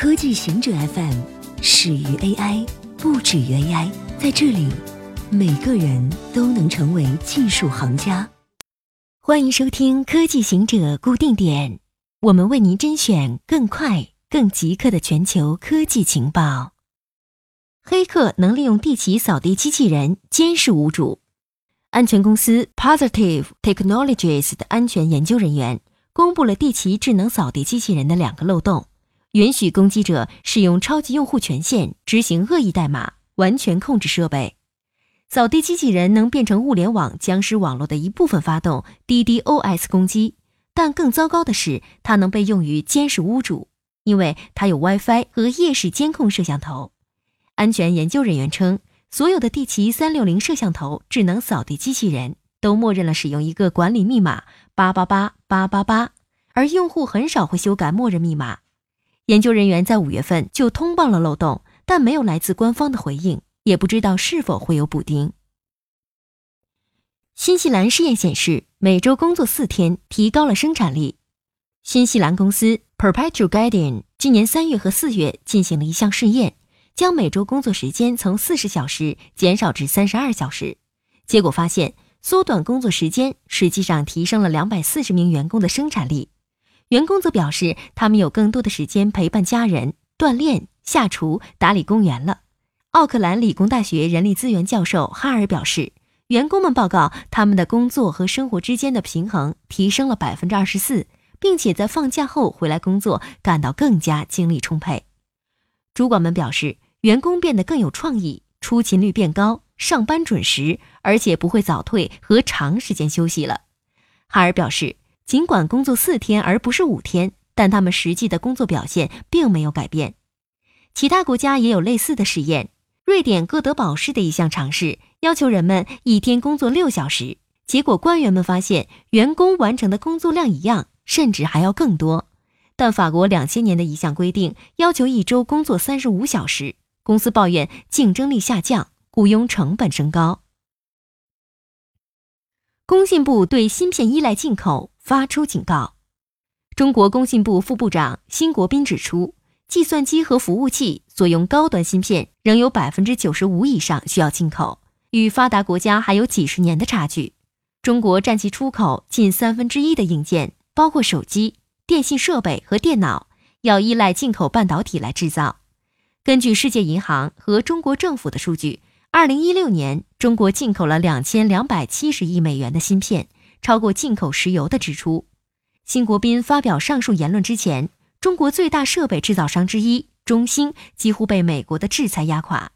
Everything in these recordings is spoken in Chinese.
科技行者 FM 始于 AI，不止于 AI。在这里，每个人都能成为技术行家。欢迎收听科技行者固定点，我们为您甄选更快、更即刻的全球科技情报。黑客能利用地旗扫地机器人监视屋主。安全公司 Positive Technologies 的安全研究人员公布了地旗智能扫地机器人的两个漏洞。允许攻击者使用超级用户权限执行恶意代码，完全控制设备。扫地机器人能变成物联网僵尸网络的一部分，发动 DDoS 攻击。但更糟糕的是，它能被用于监视屋主，因为它有 WiFi 和夜视监控摄像头。安全研究人员称，所有的地奇三六零摄像头智能扫地机器人都默认了使用一个管理密码八八八八八八，而用户很少会修改默认密码。研究人员在五月份就通报了漏洞，但没有来自官方的回应，也不知道是否会有补丁。新西兰试验显示，每周工作四天提高了生产力。新西兰公司 Perpetual Guardian 今年三月和四月进行了一项试验，将每周工作时间从四十小时减少至三十二小时。结果发现，缩短工作时间实际上提升了两百四十名员工的生产力。员工则表示，他们有更多的时间陪伴家人、锻炼、下厨、打理公园了。奥克兰理工大学人力资源教授哈尔表示，员工们报告他们的工作和生活之间的平衡提升了百分之二十四，并且在放假后回来工作感到更加精力充沛。主管们表示，员工变得更有创意，出勤率变高，上班准时，而且不会早退和长时间休息了。哈尔表示。尽管工作四天而不是五天，但他们实际的工作表现并没有改变。其他国家也有类似的实验。瑞典哥德堡市的一项尝试要求人们一天工作六小时，结果官员们发现员工完成的工作量一样，甚至还要更多。但法国两千年的一项规定要求一周工作三十五小时，公司抱怨竞争力下降，雇佣成本升高。工信部对芯片依赖进口。发出警告。中国工信部副部长辛国斌指出，计算机和服务器所用高端芯片仍有百分之九十五以上需要进口，与发达国家还有几十年的差距。中国占其出口近三分之一的硬件，包括手机、电信设备和电脑，要依赖进口半导体来制造。根据世界银行和中国政府的数据，二零一六年中国进口了两千两百七十亿美元的芯片。超过进口石油的支出。辛国斌发表上述言论之前，中国最大设备制造商之一中兴几乎被美国的制裁压垮。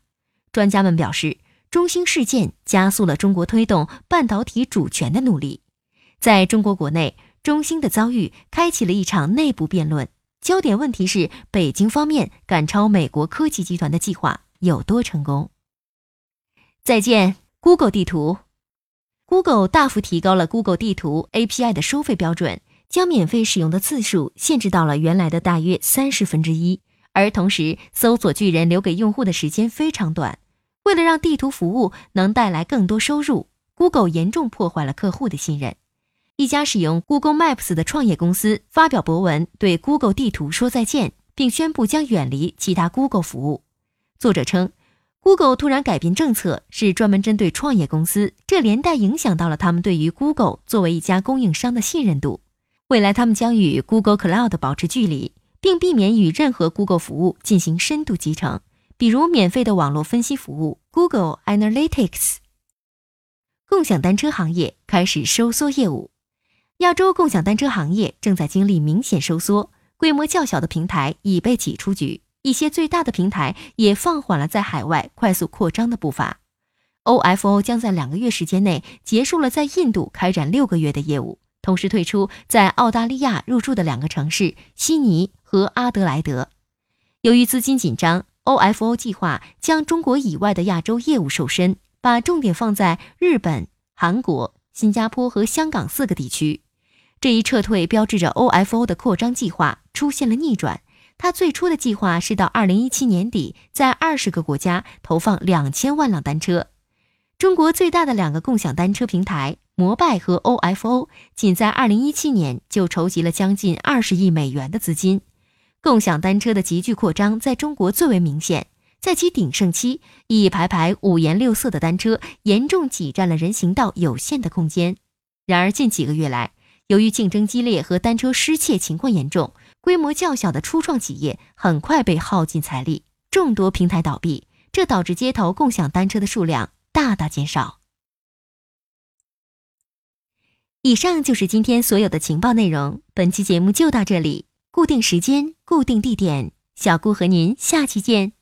专家们表示，中兴事件加速了中国推动半导体主权的努力。在中国国内，中兴的遭遇开启了一场内部辩论，焦点问题是北京方面赶超美国科技集团的计划有多成功。再见，Google 地图。Google 大幅提高了 Google 地图 API 的收费标准，将免费使用的次数限制到了原来的大约三十分之一，而同时搜索巨人留给用户的时间非常短。为了让地图服务能带来更多收入，Google 严重破坏了客户的信任。一家使用 Google Maps 的创业公司发表博文，对 Google 地图说再见，并宣布将远离其他 Google 服务。作者称。Google 突然改变政策，是专门针对创业公司，这连带影响到了他们对于 Google 作为一家供应商的信任度。未来，他们将与 Google Cloud 保持距离，并避免与任何 Google 服务进行深度集成，比如免费的网络分析服务 Google Analytics。共享单车行业开始收缩业务，亚洲共享单车行业正在经历明显收缩，规模较小的平台已被挤出局。一些最大的平台也放缓了在海外快速扩张的步伐。OFO 将在两个月时间内结束了在印度开展六个月的业务，同时退出在澳大利亚入驻的两个城市悉尼和阿德莱德。由于资金紧张，OFO 计划将中国以外的亚洲业务瘦身，把重点放在日本、韩国、新加坡和香港四个地区。这一撤退标志着 OFO 的扩张计划出现了逆转。他最初的计划是到二零一七年底，在二十个国家投放两千万辆单车。中国最大的两个共享单车平台摩拜和 OFO，仅在二零一七年就筹集了将近二十亿美元的资金。共享单车的急剧扩张在中国最为明显。在其鼎盛期，一排排五颜六色的单车严重挤占了人行道有限的空间。然而，近几个月来，由于竞争激烈和单车失窃情况严重，规模较小的初创企业很快被耗尽财力，众多平台倒闭，这导致街头共享单车的数量大大减少。以上就是今天所有的情报内容，本期节目就到这里。固定时间，固定地点，小顾和您下期见。